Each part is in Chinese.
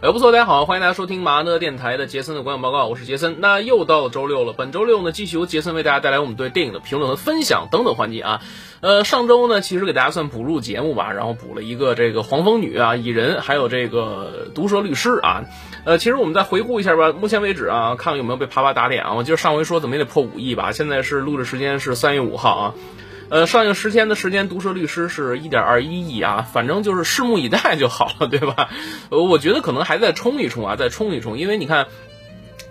哎，不错，大家好，欢迎大家收听麻呢电台的杰森的观影报告，我是杰森。那又到了周六了，本周六呢，继续由杰森为大家带来我们对电影的评论和分享等等环节啊。呃，上周呢，其实给大家算补录节目吧，然后补了一个这个黄蜂女啊、蚁人，还有这个毒舌律师啊。呃，其实我们再回顾一下吧，目前为止啊，看看有没有被啪啪打脸啊。我记得上回说怎么也得破五亿吧，现在是录制时间是三月五号啊。呃，上映十天的时间，《毒舌律师》是一点二一亿啊，反正就是拭目以待就好了，对吧？呃，我觉得可能还在冲一冲啊，再冲一冲，因为你看。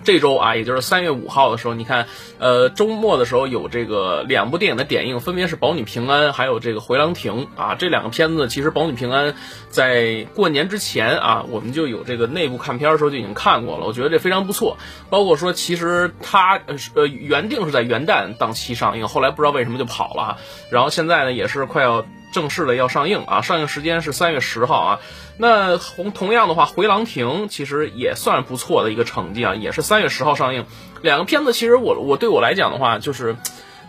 这周啊，也就是三月五号的时候，你看，呃，周末的时候有这个两部电影的点映，分别是《保你平安》还有这个《回廊亭》啊。这两个片子其实《保你平安》在过年之前啊，我们就有这个内部看片的时候就已经看过了，我觉得这非常不错。包括说，其实它呃原定是在元旦档期上映，后来不知道为什么就跑了，然后现在呢也是快要。正式的要上映啊，上映时间是三月十号啊。那同同样的话，《回廊亭》其实也算不错的一个成绩啊，也是三月十号上映。两个片子其实我我对我来讲的话，就是。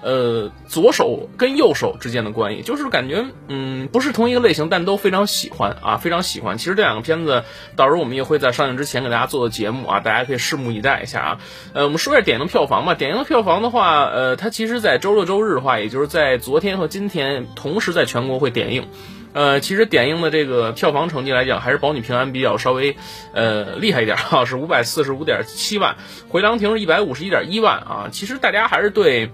呃，左手跟右手之间的关系，就是感觉，嗯，不是同一个类型，但都非常喜欢啊，非常喜欢。其实这两个片子，到时候我们也会在上映之前给大家做的节目啊，大家可以拭目以待一下啊。呃，我们说一下点映票房吧。点映的票房的话，呃，它其实在周六周日的话，也就是在昨天和今天同时在全国会点映。呃，其实点映的这个票房成绩来讲，还是保你平安比较稍微呃厉害一点哈，是五百四十五点七万，回廊亭是一百五十一点一万啊。其实大家还是对。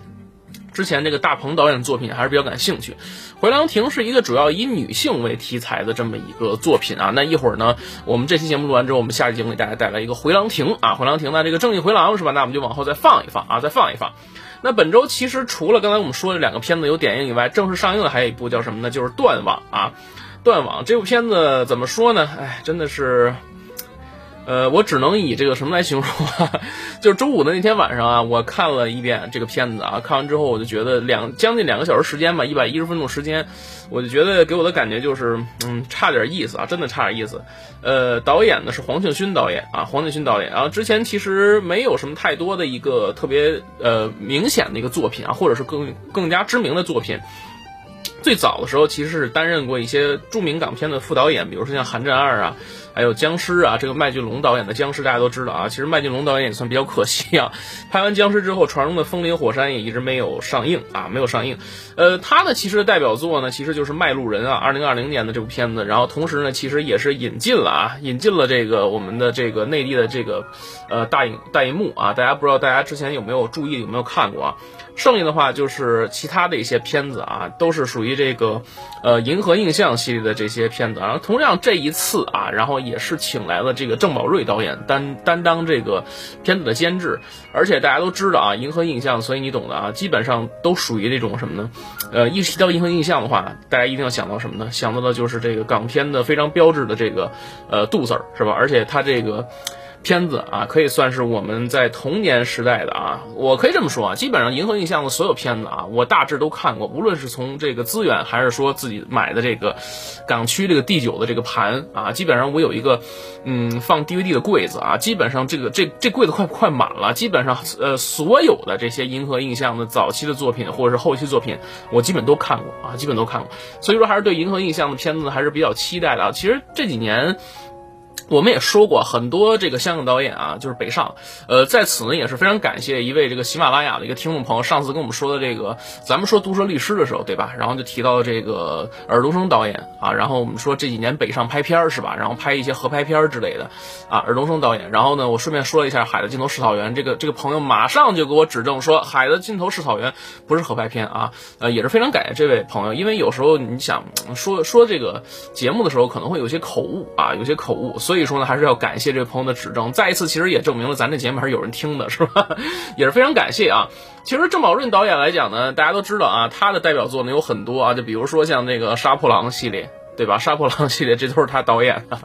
之前这个大鹏导演的作品还是比较感兴趣，《回廊亭》是一个主要以女性为题材的这么一个作品啊。那一会儿呢，我们这期节目录完之后，我们下期节目给大家带来一个《回廊亭》啊，《回廊亭》呢这个正义回廊是吧？那我们就往后再放一放啊，再放一放。那本周其实除了刚才我们说的两个片子有点映以外，正式上映的还有一部叫什么呢？就是《断网》啊，《断网》这部片子怎么说呢？哎，真的是。呃，我只能以这个什么来形容啊？就是周五的那天晚上啊，我看了一遍这个片子啊，看完之后我就觉得两将近两个小时时间吧，一百一十分钟时间，我就觉得给我的感觉就是，嗯，差点意思啊，真的差点意思。呃，导演呢是黄庆勋导演啊，黄庆勋导演，啊之前其实没有什么太多的一个特别呃明显的一个作品啊，或者是更更加知名的作品。最早的时候其实是担任过一些著名港片的副导演，比如说像《寒战二》啊。还有僵尸啊，这个麦浚龙导演的僵尸大家都知道啊。其实麦浚龙导演也算比较可惜啊，拍完僵尸之后，传中的风林火山也一直没有上映啊，没有上映。呃，他呢其实代表作呢其实就是《卖路人》啊，二零二零年的这部片子。然后同时呢，其实也是引进了啊，引进了这个我们的这个内地的这个呃大影大银幕啊。大家不知道大家之前有没有注意有没有看过啊？剩下的话就是其他的一些片子啊，都是属于这个呃银河映像系列的这些片子。然后同样这一次啊，然后。也是请来了这个郑宝瑞导演担担当这个片子的监制，而且大家都知道啊，银河映像，所以你懂的啊，基本上都属于这种什么呢？呃，一提到银河映像的话，大家一定要想到什么呢？想到的就是这个港片的非常标志的这个呃杜 Sir 是吧？而且他这个。片子啊，可以算是我们在童年时代的啊，我可以这么说啊，基本上银河印象的所有片子啊，我大致都看过，无论是从这个资源，还是说自己买的这个港区这个第九的这个盘啊，基本上我有一个嗯放 DVD 的柜子啊，基本上这个这这柜子快快满了，基本上呃所有的这些银河印象的早期的作品或者是后期作品，我基本都看过啊，基本都看过，所以说还是对银河印象的片子还是比较期待的啊，其实这几年。我们也说过很多这个香港导演啊，就是北上，呃，在此呢也是非常感谢一位这个喜马拉雅的一个听众朋友，上次跟我们说的这个，咱们说毒舌律师的时候，对吧？然后就提到这个尔冬升导演啊，然后我们说这几年北上拍片是吧？然后拍一些合拍片之类的啊，尔冬升导演。然后呢，我顺便说了一下《海的尽头是草原》，这个这个朋友马上就给我指正说，《海的尽头是草原》不是合拍片啊，呃，也是非常感谢这位朋友，因为有时候你想说说这个节目的时候，可能会有些口误啊，有些口误，所以。说呢，还是要感谢这位朋友的指正。再一次，其实也证明了咱这节目还是有人听的，是吧？也是非常感谢啊。其实郑宝瑞导演来讲呢，大家都知道啊，他的代表作呢有很多啊，就比如说像那个《杀破狼》系列，对吧？《杀破狼》系列这都是他导演的。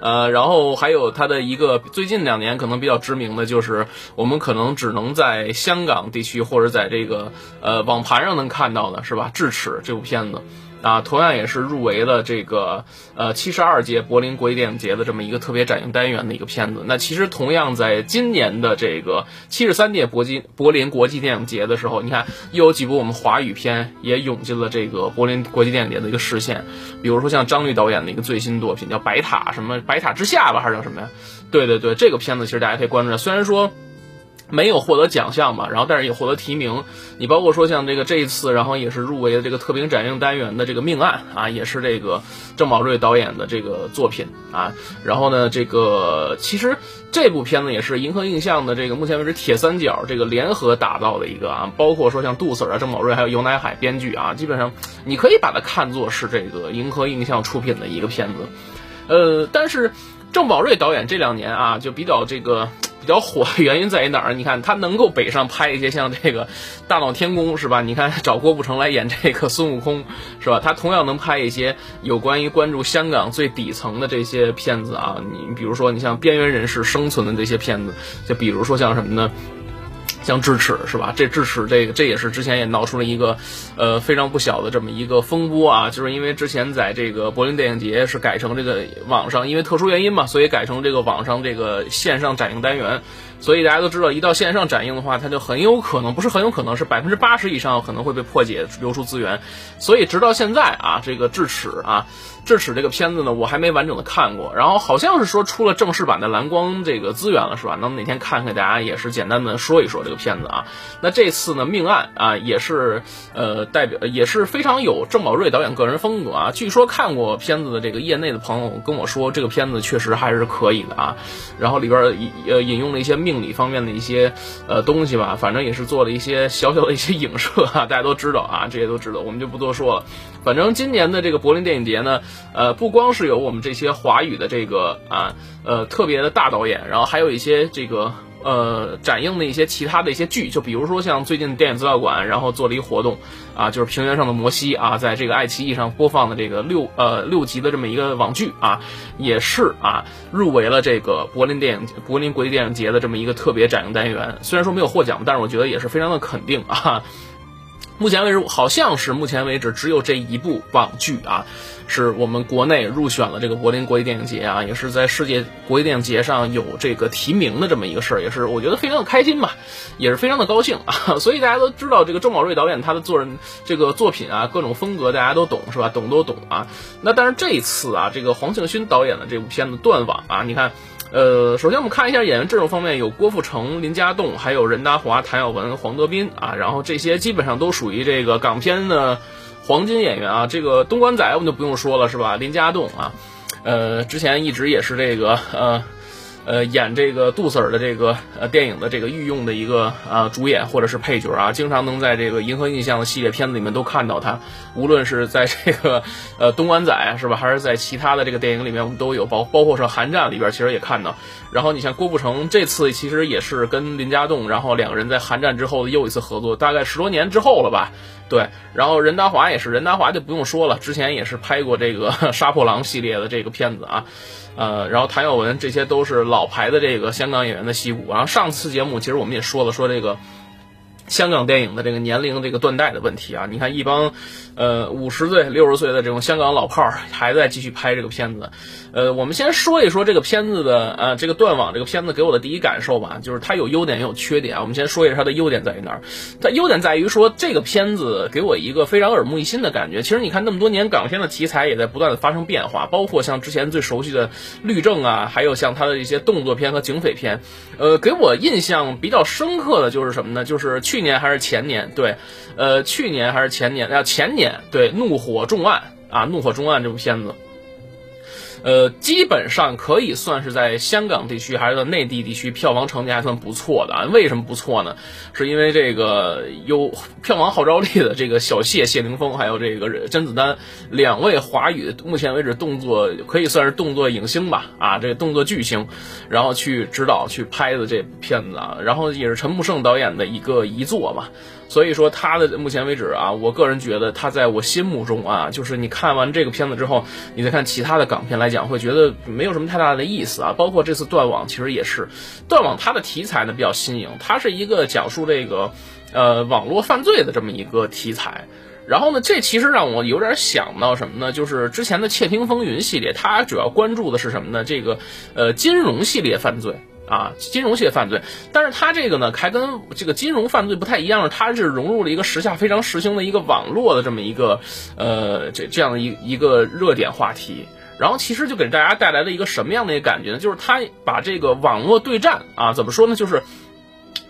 呃，然后还有他的一个最近两年可能比较知名的就是，我们可能只能在香港地区或者在这个呃网盘上能看到的是吧？《智齿》这部片子。啊，同样也是入围了这个呃七十二届柏林国际电影节的这么一个特别展映单元的一个片子。那其实同样在今年的这个七十三届柏金柏林国际电影节的时候，你看又有几部我们华语片也涌进了这个柏林国际电影节的一个视线，比如说像张律导演的一个最新作品叫《白塔》，什么《白塔之下》吧，还是叫什么呀？对对对，这个片子其实大家可以关注。虽然说。没有获得奖项吧，然后但是也获得提名。你包括说像这个这一次，然后也是入围的这个特别展映单元的这个命案啊，也是这个郑宝瑞导演的这个作品啊。然后呢，这个其实这部片子也是银河映像的这个目前为止铁三角这个联合打造的一个啊，包括说像杜 Sir 啊、郑宝瑞还有尤乃海编剧啊，基本上你可以把它看作是这个银河映像出品的一个片子。呃，但是郑宝瑞导演这两年啊，就比较这个。比较火的 原因在于哪儿？你看他能够北上拍一些像这个《大闹天宫》是吧？你看 找郭富城来演这个孙悟空是吧？他同样能拍一些有关于关注香港最底层的这些片子啊。你比如说你像边缘人士生存的这些片子，就比如说像什么呢？像智齿是吧？这智齿这个这也是之前也闹出了一个，呃非常不小的这么一个风波啊，就是因为之前在这个柏林电影节是改成这个网上，因为特殊原因嘛，所以改成这个网上这个线上展映单元。所以大家都知道，一到线上展映的话，它就很有可能不是很有可能是百分之八十以上可能会被破解流出资源。所以直到现在啊，这个智齿啊。智齿这个片子呢，我还没完整的看过，然后好像是说出了正式版的蓝光这个资源了，是吧？能哪天看看，大家也是简单的说一说这个片子啊。那这次呢，命案啊，也是呃代表也是非常有郑宝瑞导演个人风格啊。据说看过片子的这个业内的朋友跟我说，这个片子确实还是可以的啊。然后里边引呃引用了一些命理方面的一些呃东西吧，反正也是做了一些小小的一些影射啊。大家都知道啊，这些都知道，我们就不多说了。反正今年的这个柏林电影节呢。呃，不光是有我们这些华语的这个啊，呃，特别的大导演，然后还有一些这个呃，展映的一些其他的一些剧，就比如说像最近电影资料馆，然后做了一个活动啊，就是平原上的摩西啊，在这个爱奇艺上播放的这个六呃六集的这么一个网剧啊，也是啊入围了这个柏林电影柏林国际电影节的这么一个特别展映单元，虽然说没有获奖，但是我觉得也是非常的肯定啊。目前为止，好像是目前为止只有这一部网剧啊，是我们国内入选了这个柏林国际电影节啊，也是在世界国际电影节上有这个提名的这么一个事儿，也是我觉得非常的开心吧，也是非常的高兴啊。所以大家都知道这个郑宝瑞导演他的做人这个作品啊，各种风格大家都懂是吧？懂都懂啊。那但是这一次啊，这个黄庆勋导演的这部片子《断网》啊，你看。呃，首先我们看一下演员阵容方面，有郭富城、林家栋，还有任达华、谭耀文、黄德斌啊，然后这些基本上都属于这个港片的黄金演员啊。这个东莞仔我们就不用说了，是吧？林家栋啊，呃，之前一直也是这个呃。呃，演这个杜 Sir 的这个呃电影的这个御用的一个啊主演或者是配角啊，经常能在这个银河印象的系列片子里面都看到他，无论是在这个呃东莞仔是吧，还是在其他的这个电影里面，我们都有包包括说寒战里边其实也看到。然后你像郭富城这次其实也是跟林家栋，然后两个人在寒战之后的又一次合作，大概十多年之后了吧？对。然后任达华也是，任达华就不用说了，之前也是拍过这个杀破狼系列的这个片子啊。呃，然后谭耀文这些都是老牌的这个香港演员的戏骨。然后上次节目其实我们也说了，说这个香港电影的这个年龄这个断代的问题啊。你看一帮呃五十岁、六十岁的这种香港老炮儿还在继续拍这个片子。呃，我们先说一说这个片子的呃这个断网这个片子给我的第一感受吧，就是它有优点也有缺点啊。我们先说一下它的优点在于哪儿？它优点在于说这个片子给我一个非常耳目一新的感觉。其实你看那么多年港片的题材也在不断的发生变化，包括像之前最熟悉的律政啊，还有像它的一些动作片和警匪片。呃，给我印象比较深刻的就是什么呢？就是去去年还是前年？对，呃，去年还是前年？啊，前年对《怒火重案》啊，《怒火重案》这部片子。呃，基本上可以算是在香港地区还是在内地地区票房成绩还算不错的啊。为什么不错呢？是因为这个有票房号召力的这个小谢谢霆锋，还有这个甄子丹两位华语目前为止动作可以算是动作影星吧啊，这个动作巨星，然后去指导去拍的这部片子啊，然后也是陈木胜导演的一个遗作嘛。所以说他的目前为止啊，我个人觉得他在我心目中啊，就是你看完这个片子之后，你再看其他的港片来讲，会觉得没有什么太大的意思啊。包括这次断网，其实也是断网，它的题材呢比较新颖，它是一个讲述这个呃网络犯罪的这么一个题材。然后呢，这其实让我有点想到什么呢？就是之前的《窃听风云》系列，它主要关注的是什么呢？这个呃金融系列犯罪啊，金融系犯罪。但是它这个呢，还跟这个金融犯罪不太一样，它是融入了一个时下非常时兴的一个网络的这么一个呃这这样的一一个热点话题。然后其实就给大家带来了一个什么样的一个感觉呢？就是它把这个网络对战啊，怎么说呢？就是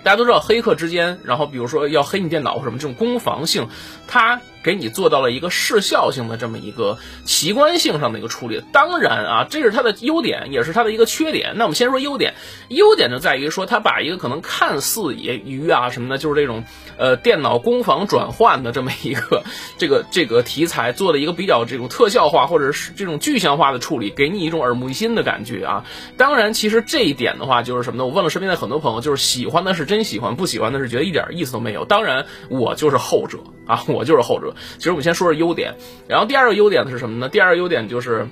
大家都知道黑客之间，然后比如说要黑你电脑或什么这种攻防性，它。给你做到了一个视效性的这么一个奇观性上的一个处理，当然啊，这是它的优点，也是它的一个缺点。那我们先说优点，优点就在于说，它把一个可能看似也鱼啊什么的，就是这种呃电脑攻防转换的这么一个这个这个题材，做了一个比较这种特效化或者是这种具象化的处理，给你一种耳目一新的感觉啊。当然，其实这一点的话，就是什么呢？我问了身边的很多朋友，就是喜欢的是真喜欢，不喜欢的是觉得一点意思都没有。当然，我就是后者啊，我就是后者。其实我们先说说优点，然后第二个优点是什么呢？第二个优点就是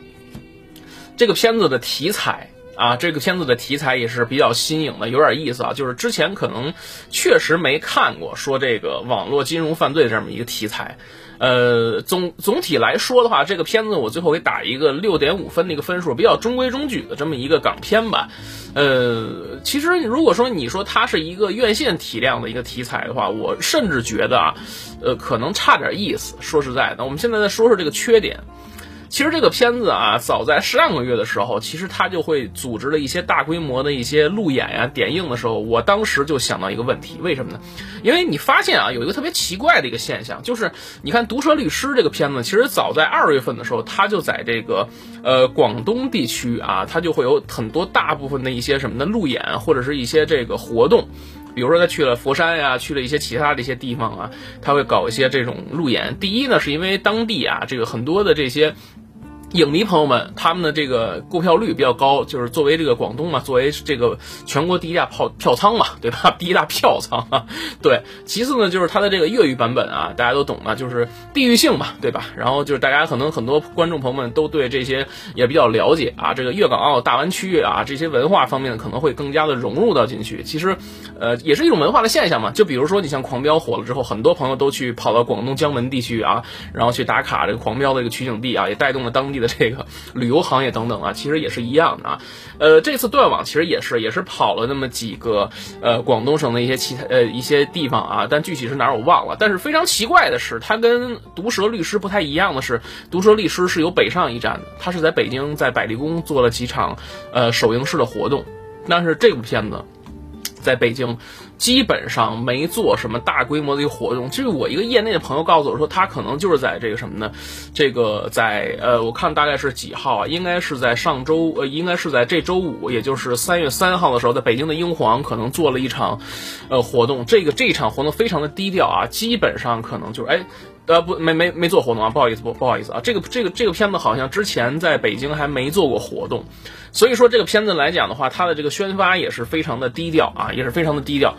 这个片子的题材啊，这个片子的题材也是比较新颖的，有点意思啊。就是之前可能确实没看过说这个网络金融犯罪这么一个题材。呃，总总体来说的话，这个片子我最后给打一个六点五分的一个分数，比较中规中矩的这么一个港片吧。呃，其实如果说你说它是一个院线体量的一个题材的话，我甚至觉得啊，呃，可能差点意思。说实在的，我们现在再说说这个缺点。其实这个片子啊，早在上个月的时候，其实他就会组织了一些大规模的一些路演呀、点映的时候，我当时就想到一个问题，为什么呢？因为你发现啊，有一个特别奇怪的一个现象，就是你看《毒舌律师》这个片子，其实早在二月份的时候，他就在这个呃广东地区啊，他就会有很多大部分的一些什么的路演或者是一些这个活动，比如说他去了佛山呀，去了一些其他的一些地方啊，他会搞一些这种路演。第一呢，是因为当地啊，这个很多的这些。影迷朋友们，他们的这个购票率比较高，就是作为这个广东嘛，作为这个全国第一大票票仓嘛，对吧？第一大票仓啊，对。其次呢，就是它的这个粤语版本啊，大家都懂的，就是地域性嘛，对吧？然后就是大家可能很多观众朋友们都对这些也比较了解啊，这个粤港澳大湾区啊，这些文化方面可能会更加的融入到进去。其实，呃，也是一种文化的现象嘛。就比如说，你像《狂飙》火了之后，很多朋友都去跑到广东江门地区啊，然后去打卡这个《狂飙》的一个取景地啊，也带动了当地的这个旅游行业等等啊，其实也是一样的啊。呃，这次断网其实也是也是跑了那么几个呃广东省的一些其他呃一些地方啊，但具体是哪儿我忘了。但是非常奇怪的是，它跟毒舌律师不太一样的是，毒舌律师是有北上一站的，它是在北京在百丽宫做了几场呃首映式的活动，但是这部片子在北京。基本上没做什么大规模的一个活动。就是我一个业内的朋友告诉我说，他可能就是在这个什么呢？这个在呃，我看大概是几号啊？应该是在上周，呃，应该是在这周五，也就是三月三号的时候，在北京的英皇可能做了一场呃活动。这个这一场活动非常的低调啊，基本上可能就是哎。呃不没没没做活动啊，不好意思不不好意思啊，这个这个这个片子好像之前在北京还没做过活动，所以说这个片子来讲的话，它的这个宣发也是非常的低调啊，也是非常的低调。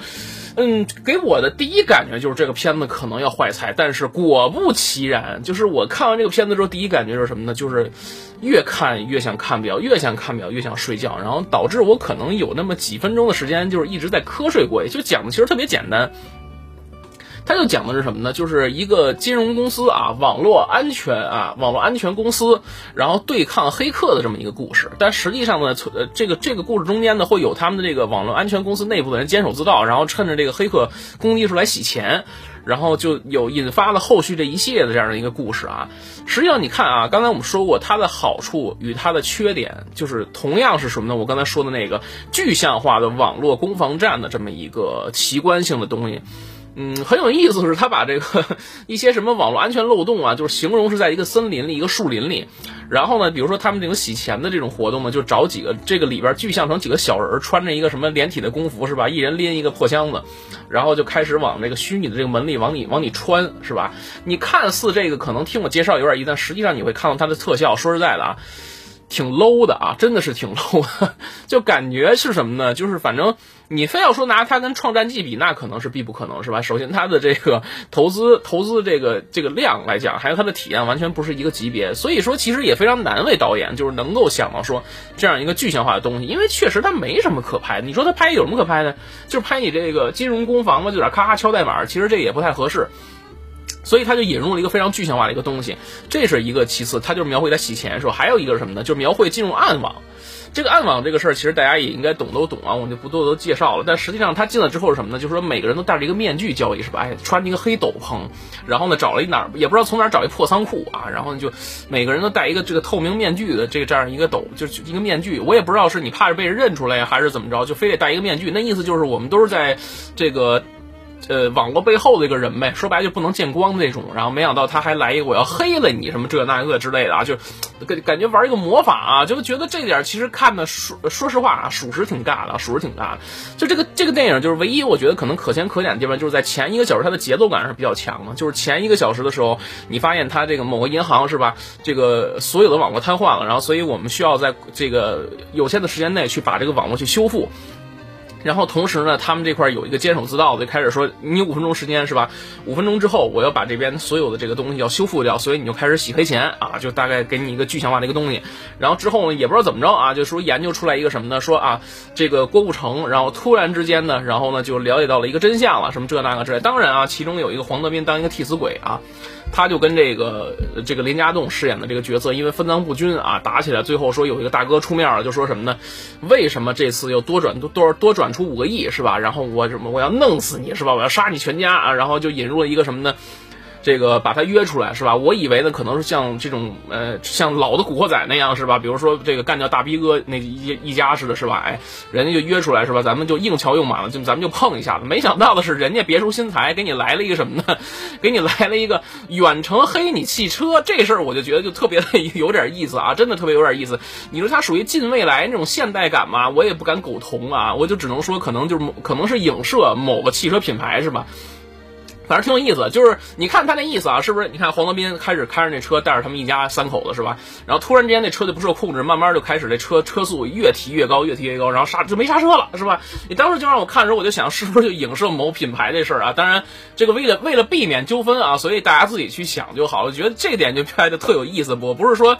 嗯，给我的第一感觉就是这个片子可能要坏菜，但是果不其然，就是我看完这个片子之后，第一感觉是什么呢？就是越看越想看表，越想看表越想睡觉，然后导致我可能有那么几分钟的时间就是一直在瞌睡过去。就讲的其实特别简单。他就讲的是什么呢？就是一个金融公司啊，网络安全啊，网络安全公司，然后对抗黑客的这么一个故事。但实际上呢，呃，这个这个故事中间呢，会有他们的这个网络安全公司内部的人监守自盗，然后趁着这个黑客攻击出来洗钱，然后就有引发了后续这一系列的这样的一个故事啊。实际上你看啊，刚才我们说过它的好处与它的缺点，就是同样是什么呢？我刚才说的那个具象化的网络攻防战的这么一个奇观性的东西。嗯，很有意思是，他把这个 一些什么网络安全漏洞啊，就是形容是在一个森林里、一个树林里，然后呢，比如说他们这种洗钱的这种活动呢，就找几个这个里边具象成几个小人，穿着一个什么连体的工服是吧？一人拎一个破箱子，然后就开始往那个虚拟的这个门里往里往里穿是吧？你看似这个可能听我介绍有点意，但实际上你会看到它的特效，说实在的啊。挺 low 的啊，真的是挺 low 的，就感觉是什么呢？就是反正你非要说拿它跟《创战记》比，那可能是必不可能，是吧？首先它的这个投资投资这个这个量来讲，还有它的体验完全不是一个级别，所以说其实也非常难为导演，就是能够想到说这样一个具象化的东西，因为确实它没什么可拍的。你说他拍有什么可拍的？就是拍你这个金融攻防嘛，就点咔咔敲代码，其实这也不太合适。所以他就引入了一个非常具象化的一个东西，这是一个其次，他就是描绘他洗钱的时候，还有一个是什么呢？就是描绘进入暗网。这个暗网这个事儿，其实大家也应该懂都懂啊，我就不多多介绍了。但实际上他进来之后是什么呢？就是说每个人都戴着一个面具交易是吧？哎，穿着一个黑斗篷，然后呢找了一哪儿也不知道从哪儿找一破仓库啊，然后呢就每个人都戴一个这个透明面具的这个这样一个斗，就是一个面具。我也不知道是你怕是被人认出来呀还是怎么着，就非得戴一个面具。那意思就是我们都是在这个。呃，网络背后的一个人呗，说白了就不能见光的那种。然后没想到他还来一个我要黑了你什么这那个之类的啊，就感感觉玩一个魔法啊，就觉得这点其实看的说说实话啊，属实挺尬的，属实挺尬的。就这个这个电影就是唯一我觉得可能可圈可点的地方，就是在前一个小时它的节奏感是比较强的。就是前一个小时的时候，你发现它这个某个银行是吧，这个所有的网络瘫痪了，然后所以我们需要在这个有限的时间内去把这个网络去修复。然后同时呢，他们这块有一个监守自盗的，就开始说你五分钟时间是吧？五分钟之后我要把这边所有的这个东西要修复掉，所以你就开始洗黑钱啊，就大概给你一个具象化的一个东西。然后之后呢，也不知道怎么着啊，就说研究出来一个什么呢？说啊，这个郭富城，然后突然之间呢，然后呢就了解到了一个真相了，什么这那个之类。当然啊，其中有一个黄德斌当一个替死鬼啊。他就跟这个这个林家栋饰演的这个角色，因为分赃不均啊，打起来，最后说有一个大哥出面了，就说什么呢？为什么这次又多转多多多转出五个亿是吧？然后我什么我要弄死你是吧？我要杀你全家啊！然后就引入了一个什么呢？这个把他约出来是吧？我以为呢可能是像这种呃像老的古惑仔那样是吧？比如说这个干掉大逼哥那一一家似的，是吧？哎，人家就约出来是吧？咱们就硬桥硬马了，就咱们就碰一下子。没想到的是，人家别出心裁，给你来了一个什么呢？给你来了一个远程黑你汽车，这事儿我就觉得就特别的有点意思啊，真的特别有点意思。你说它属于近未来那种现代感吗？我也不敢苟同啊，我就只能说可能就是可能是影射某个汽车品牌是吧？反正挺有意思，就是你看他那意思啊，是不是？你看黄德斌开始开着那车带着他们一家三口子是吧？然后突然之间那车就不受控制，慢慢就开始这车车速越提越高，越提越高，然后刹就没刹车了是吧？你当时就让我看的时候，我就想是不是就影射某品牌这事儿啊？当然，这个为了为了避免纠纷啊，所以大家自己去想就好了。我觉得这点就拍的特有意思，我不是说。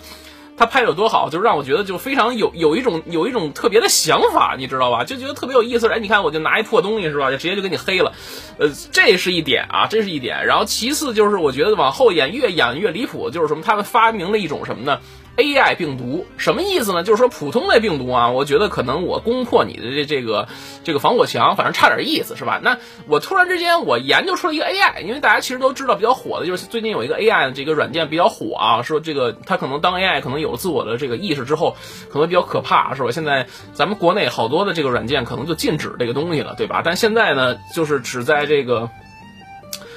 他拍的有多好，就让我觉得就非常有有一种有一种特别的想法，你知道吧？就觉得特别有意思。哎，你看，我就拿一破东西是吧？就直接就给你黑了，呃，这是一点啊，这是一点。然后其次就是我觉得往后演越演越离谱，就是什么？他们发明了一种什么呢？AI 病毒什么意思呢？就是说普通的病毒啊，我觉得可能我攻破你的这这个这个防火墙，反正差点意思是吧？那我突然之间我研究出了一个 AI，因为大家其实都知道比较火的就是最近有一个 AI 的这个软件比较火啊，说这个它可能当 AI 可能有了自我的这个意识之后，可能比较可怕是吧？现在咱们国内好多的这个软件可能就禁止这个东西了，对吧？但现在呢，就是只在这个。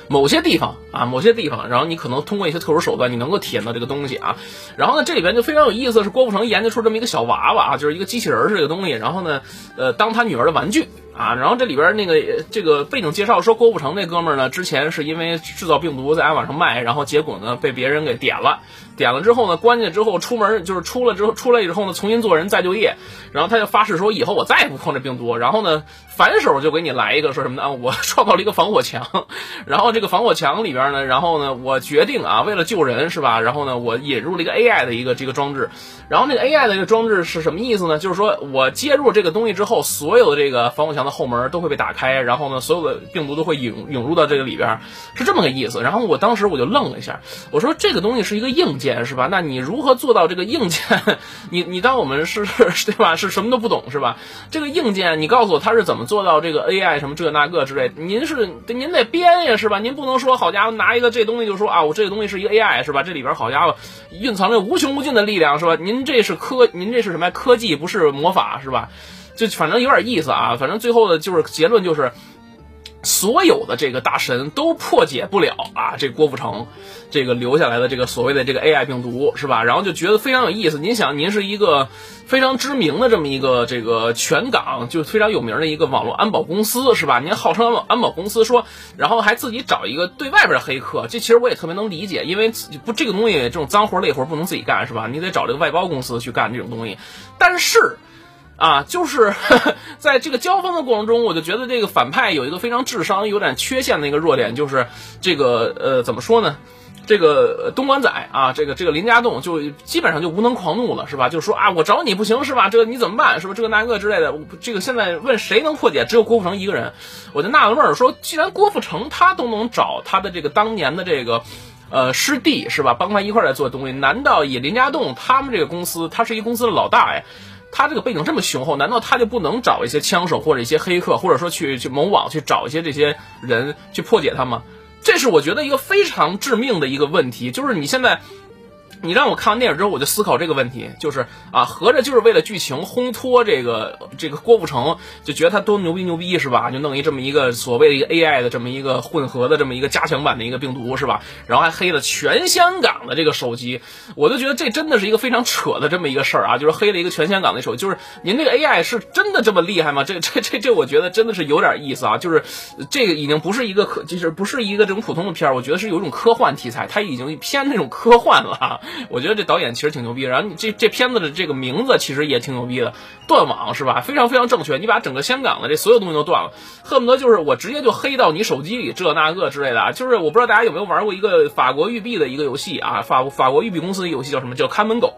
某些地方啊，某些地方，然后你可能通过一些特殊手段，你能够体验到这个东西啊。然后呢，这里边就非常有意思，是郭富城研究出这么一个小娃娃啊，就是一个机器人儿这个东西。然后呢，呃，当他女儿的玩具啊。然后这里边那个这个背景介绍说，郭富城那哥们儿呢，之前是因为制造病毒在网上卖，然后结果呢被别人给点了，点了之后呢关进之后出门就是出了之后出来以后呢重新做人再就业，然后他就发誓说以后我再也不碰这病毒。然后呢。反手就给你来一个说什么呢？我创造了一个防火墙，然后这个防火墙里边呢，然后呢，我决定啊，为了救人是吧？然后呢，我引入了一个 AI 的一个这个装置，然后那个 AI 的一个装置是什么意思呢？就是说我接入这个东西之后，所有的这个防火墙后门都会被打开，然后呢，所有的病毒都会涌涌入到这个里边，是这么个意思。然后我当时我就愣了一下，我说这个东西是一个硬件是吧？那你如何做到这个硬件？你你当我们是对吧？是什么都不懂是吧？这个硬件你告诉我它是怎么？做到这个 AI 什么这那个之类，您是您得编呀是吧？您不能说好家伙拿一个这东西就说啊，我这个东西是一个 AI 是吧？这里边好家伙蕴藏着无穷无尽的力量是吧？您这是科，您这是什么科技不是魔法是吧？就反正有点意思啊，反正最后的就是结论就是。所有的这个大神都破解不了啊！这郭富城，这个留下来的这个所谓的这个 AI 病毒是吧？然后就觉得非常有意思。您想，您是一个非常知名的这么一个这个全港就非常有名的一个网络安保公司是吧？您号称安保公司说，然后还自己找一个对外边的黑客，这其实我也特别能理解，因为不这个东西这种脏活累活不能自己干是吧？你得找这个外包公司去干这种东西，但是。啊，就是在这个交锋的过程中，我就觉得这个反派有一个非常智商有点缺陷的一个弱点，就是这个呃，怎么说呢？这个东莞仔啊，这个这个林家栋就基本上就无能狂怒了，是吧？就说啊，我找你不行是吧？这个你怎么办？是吧？这个那个之类的，这个现在问谁能破解？只有郭富城一个人。我就纳了闷儿，说既然郭富城他都能找他的这个当年的这个。呃，师弟是吧？帮他一块儿来做东西，难道以林家栋他们这个公司，他是一公司的老大哎，他这个背景这么雄厚，难道他就不能找一些枪手或者一些黑客，或者说去去某网去找一些这些人去破解他吗？这是我觉得一个非常致命的一个问题，就是你现在。你让我看完电影之后，我就思考这个问题，就是啊，合着就是为了剧情烘托这个这个郭富城，就觉得他多牛逼牛逼是吧？就弄一这么一个所谓的一个 AI 的这么一个混合的这么一个加强版的一个病毒是吧？然后还黑了全香港的这个手机，我就觉得这真的是一个非常扯的这么一个事儿啊！就是黑了一个全香港的手机，就是您这个 AI 是真的这么厉害吗？这这这这，我觉得真的是有点意思啊！就是这个已经不是一个可，就是不是一个这种普通的片儿，我觉得是有一种科幻题材，它已经偏那种科幻了。我觉得这导演其实挺牛逼，然后你这这片子的这个名字其实也挺牛逼的，断网是吧？非常非常正确，你把整个香港的这所有东西都断了，恨不得就是我直接就黑到你手机里这那个之类的啊！就是我不知道大家有没有玩过一个法国育碧的一个游戏啊，法法国育碧公司的游戏叫什么？叫看门狗。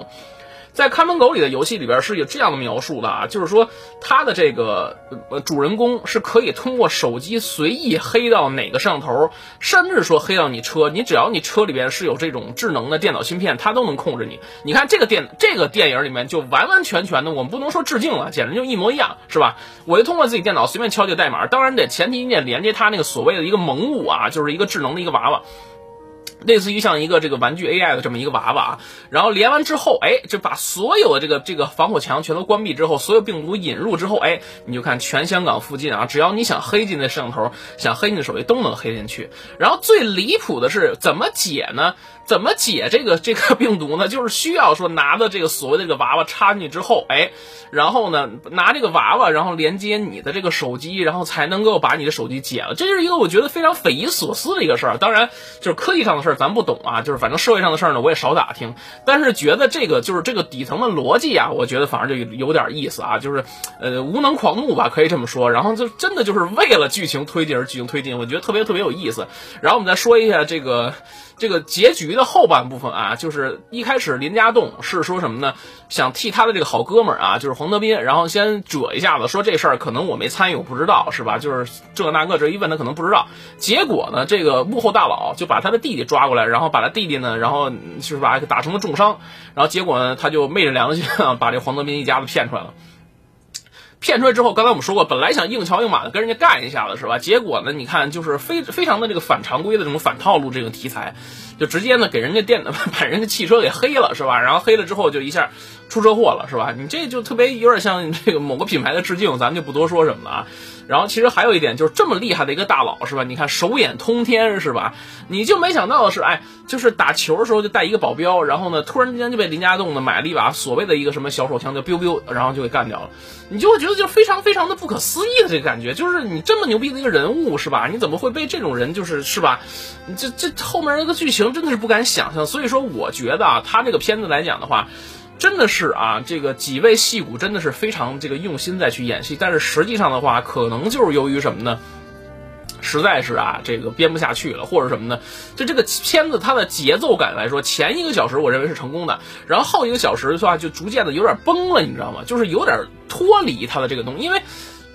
在看门狗里的游戏里边是有这样的描述的啊，就是说它的这个主人公是可以通过手机随意黑到哪个摄像头，甚至说黑到你车，你只要你车里边是有这种智能的电脑芯片，它都能控制你。你看这个电这个电影里面就完完全全的，我们不能说致敬了，简直就一模一样，是吧？我就通过自己电脑随便敲这个代码，当然得前提你得连接它那个所谓的一个萌物啊，就是一个智能的一个娃娃。类似于像一个这个玩具 AI 的这么一个娃娃啊，然后连完之后，哎，就把所有的这个这个防火墙全都关闭之后，所有病毒引入之后，哎，你就看全香港附近啊，只要你想黑进那摄像头，想黑进手机都能黑进去。然后最离谱的是怎么解呢？怎么解这个这个病毒呢？就是需要说拿的这个所谓的这个娃娃插进去之后，哎，然后呢拿这个娃娃，然后连接你的这个手机，然后才能够把你的手机解了。这就是一个我觉得非常匪夷所思的一个事儿。当然，就是科技上的事儿咱不懂啊，就是反正社会上的事儿呢我也少打听。但是觉得这个就是这个底层的逻辑啊，我觉得反而就有点意思啊，就是呃无能狂怒吧，可以这么说。然后就真的就是为了剧情推进而剧情推进，我觉得特别特别有意思。然后我们再说一下这个。这个结局的后半部分啊，就是一开始林家栋是说什么呢？想替他的这个好哥们儿啊，就是黄德斌，然后先遮一下子，说这事儿可能我没参与，我不知道，是吧？就是这那个这一问他可能不知道。结果呢，这个幕后大佬就把他的弟弟抓过来，然后把他弟弟呢，然后就是把打成了重伤，然后结果呢，他就昧着良心，把这黄德斌一家子骗出来了。骗出来之后，刚才我们说过，本来想硬桥硬马的跟人家干一下子，是吧？结果呢，你看就是非非常的这个反常规的这种反套路这个题材，就直接呢给人家电 把人家汽车给黑了，是吧？然后黑了之后就一下出车祸了，是吧？你这就特别有点像这个某个品牌的致敬，咱们就不多说什么了啊。然后其实还有一点就是这么厉害的一个大佬是吧？你看手眼通天是吧？你就没想到的是，哎，就是打球的时候就带一个保镖，然后呢突然之间就被林家栋呢买了一把所谓的一个什么小手枪，就 biu biu，然后就给干掉了。你就会觉得就非常非常的不可思议的这个感觉，就是你这么牛逼的一个人物是吧？你怎么会被这种人就是是吧？这这后面那个剧情真的是不敢想象。所以说，我觉得啊，他这个片子来讲的话。真的是啊，这个几位戏骨真的是非常这个用心在去演戏，但是实际上的话，可能就是由于什么呢？实在是啊，这个编不下去了，或者什么呢？就这个片子它的节奏感来说，前一个小时我认为是成功的，然后后一个小时的话就逐渐的有点崩了，你知道吗？就是有点脱离它的这个东西，因为。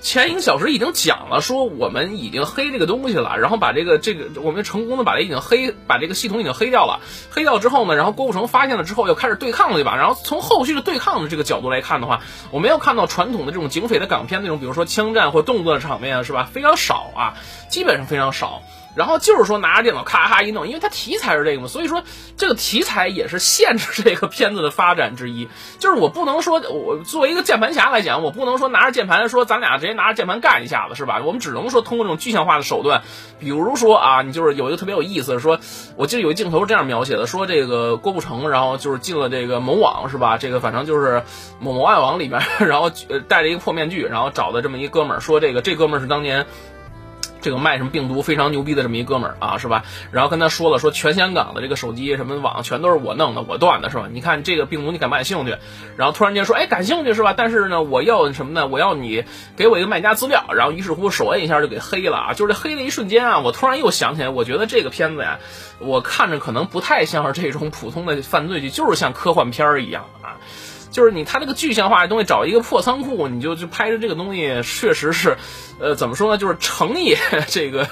前一个小时已经讲了，说我们已经黑这个东西了，然后把这个这个我们成功的把它已经黑，把这个系统已经黑掉了。黑掉之后呢，然后郭富城发现了之后，又开始对抗了，一把？然后从后续的对抗的这个角度来看的话，我没有看到传统的这种警匪的港片那种，比如说枪战或动作的场面，是吧？非常少啊，基本上非常少。然后就是说拿着电脑咔咔一弄，因为它题材是这个嘛，所以说这个题材也是限制这个片子的发展之一。就是我不能说，我作为一个键盘侠来讲，我不能说拿着键盘说咱俩直接拿着键盘干一下子，是吧？我们只能说通过这种具象化的手段，比如说啊，你就是有一个特别有意思说，我记得有一镜头这样描写的，说这个郭富城，然后就是进了这个某网，是吧？这个反正就是某某爱网里面，然后戴着一个破面具，然后找的这么一哥们儿，说这个这哥们儿是当年。这个卖什么病毒非常牛逼的这么一哥们儿啊，是吧？然后跟他说了，说全香港的这个手机什么网全都是我弄的，我断的，是吧？你看这个病毒你感不感兴趣？然后突然间说，哎，感兴趣是吧？但是呢，我要什么呢？我要你给我一个卖家资料。然后于是乎手摁一下就给黑了啊！就是这黑的一瞬间啊，我突然又想起来，我觉得这个片子呀，我看着可能不太像是这种普通的犯罪剧，就是像科幻片儿一样啊。就是你他这个具象化的东西，找一个破仓库，你就就拍着这个东西，确实是，呃，怎么说呢？就是成也这个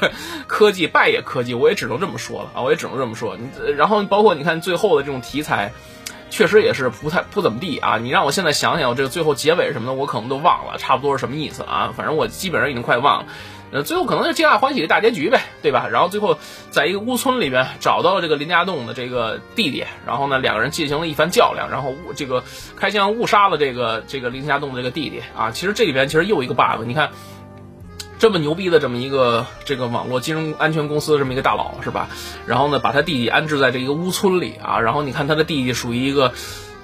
科技，败也科技，我也只能这么说了啊，我也只能这么说。你然后包括你看最后的这种题材，确实也是不太不怎么地啊。你让我现在想想，这个最后结尾什么的，我可能都忘了，差不多是什么意思啊？反正我基本上已经快忘了。呃，最后可能是皆大欢喜的大结局呗，对吧？然后最后在一个屋村里边找到了这个林家栋的这个弟弟，然后呢两个人进行了一番较量，然后这个开枪误杀了这个这个林家栋的这个弟弟啊。其实这里边其实又一个 bug，你看这么牛逼的这么一个这个网络金融安全公司的这么一个大佬是吧？然后呢把他弟弟安置在这一个屋村里啊，然后你看他的弟弟属于一个。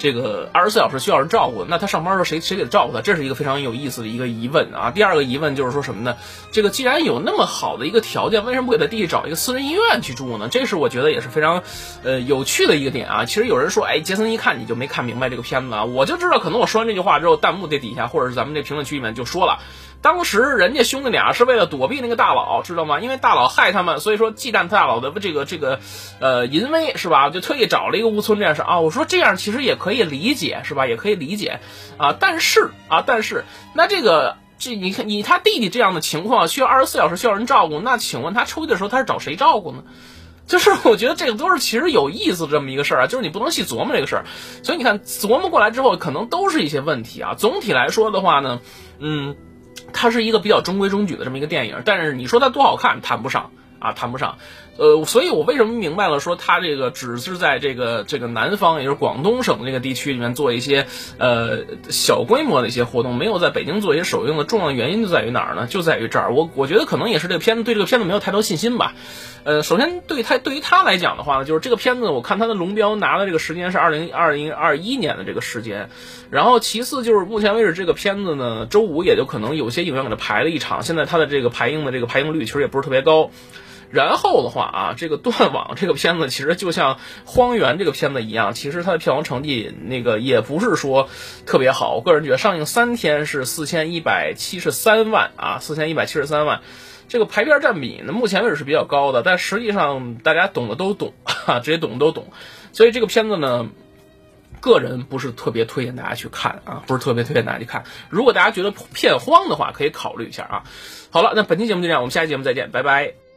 这个二十四小时需要人照顾，那他上班的时候谁谁给他照顾他？这是一个非常有意思的一个疑问啊。第二个疑问就是说什么呢？这个既然有那么好的一个条件，为什么不给他弟弟找一个私人医院去住呢？这是我觉得也是非常，呃，有趣的一个点啊。其实有人说，哎，杰森一看你就没看明白这个片子啊，我就知道，可能我说完这句话之后，弹幕这底下或者是咱们这评论区里面就说了。当时人家兄弟俩是为了躲避那个大佬，知道吗？因为大佬害他们，所以说忌惮大佬的这个这个，呃，淫威是吧？就特意找了一个乌村战士啊。我说这样其实也可以理解是吧？也可以理解啊。但是啊，但是那这个这你看你他弟弟这样的情况需要二十四小时需要人照顾，那请问他出去的时候他是找谁照顾呢？就是我觉得这个都是其实有意思这么一个事儿啊，就是你不能细琢磨这个事儿。所以你看琢磨过来之后，可能都是一些问题啊。总体来说的话呢，嗯。它是一个比较中规中矩的这么一个电影，但是你说它多好看，谈不上啊，谈不上。呃，所以我为什么明白了说他这个只是在这个这个南方，也就是广东省这个地区里面做一些呃小规模的一些活动，没有在北京做一些首映的重要原因就在于哪儿呢？就在于这儿。我我觉得可能也是这个片子对这个片子没有太多信心吧。呃，首先对他对于他来讲的话呢，就是这个片子，我看他的龙标拿的这个时间是二零二零二一年的这个时间。然后其次就是目前为止这个片子呢，周五也就可能有些影院给他排了一场，现在它的这个排映的这个排映率其实也不是特别高。然后的话啊，这个断网这个片子其实就像荒原这个片子一样，其实它的票房成绩那个也不是说特别好。我个人觉得上映三天是四千一百七十三万啊，四千一百七十三万，这个排片占比呢，目前为止是比较高的。但实际上大家懂的都懂啊，这些懂的都懂。所以这个片子呢，个人不是特别推荐大家去看啊，不是特别推荐大家去看。如果大家觉得片荒的话，可以考虑一下啊。好了，那本期节目就这样，我们下期节目再见，拜拜。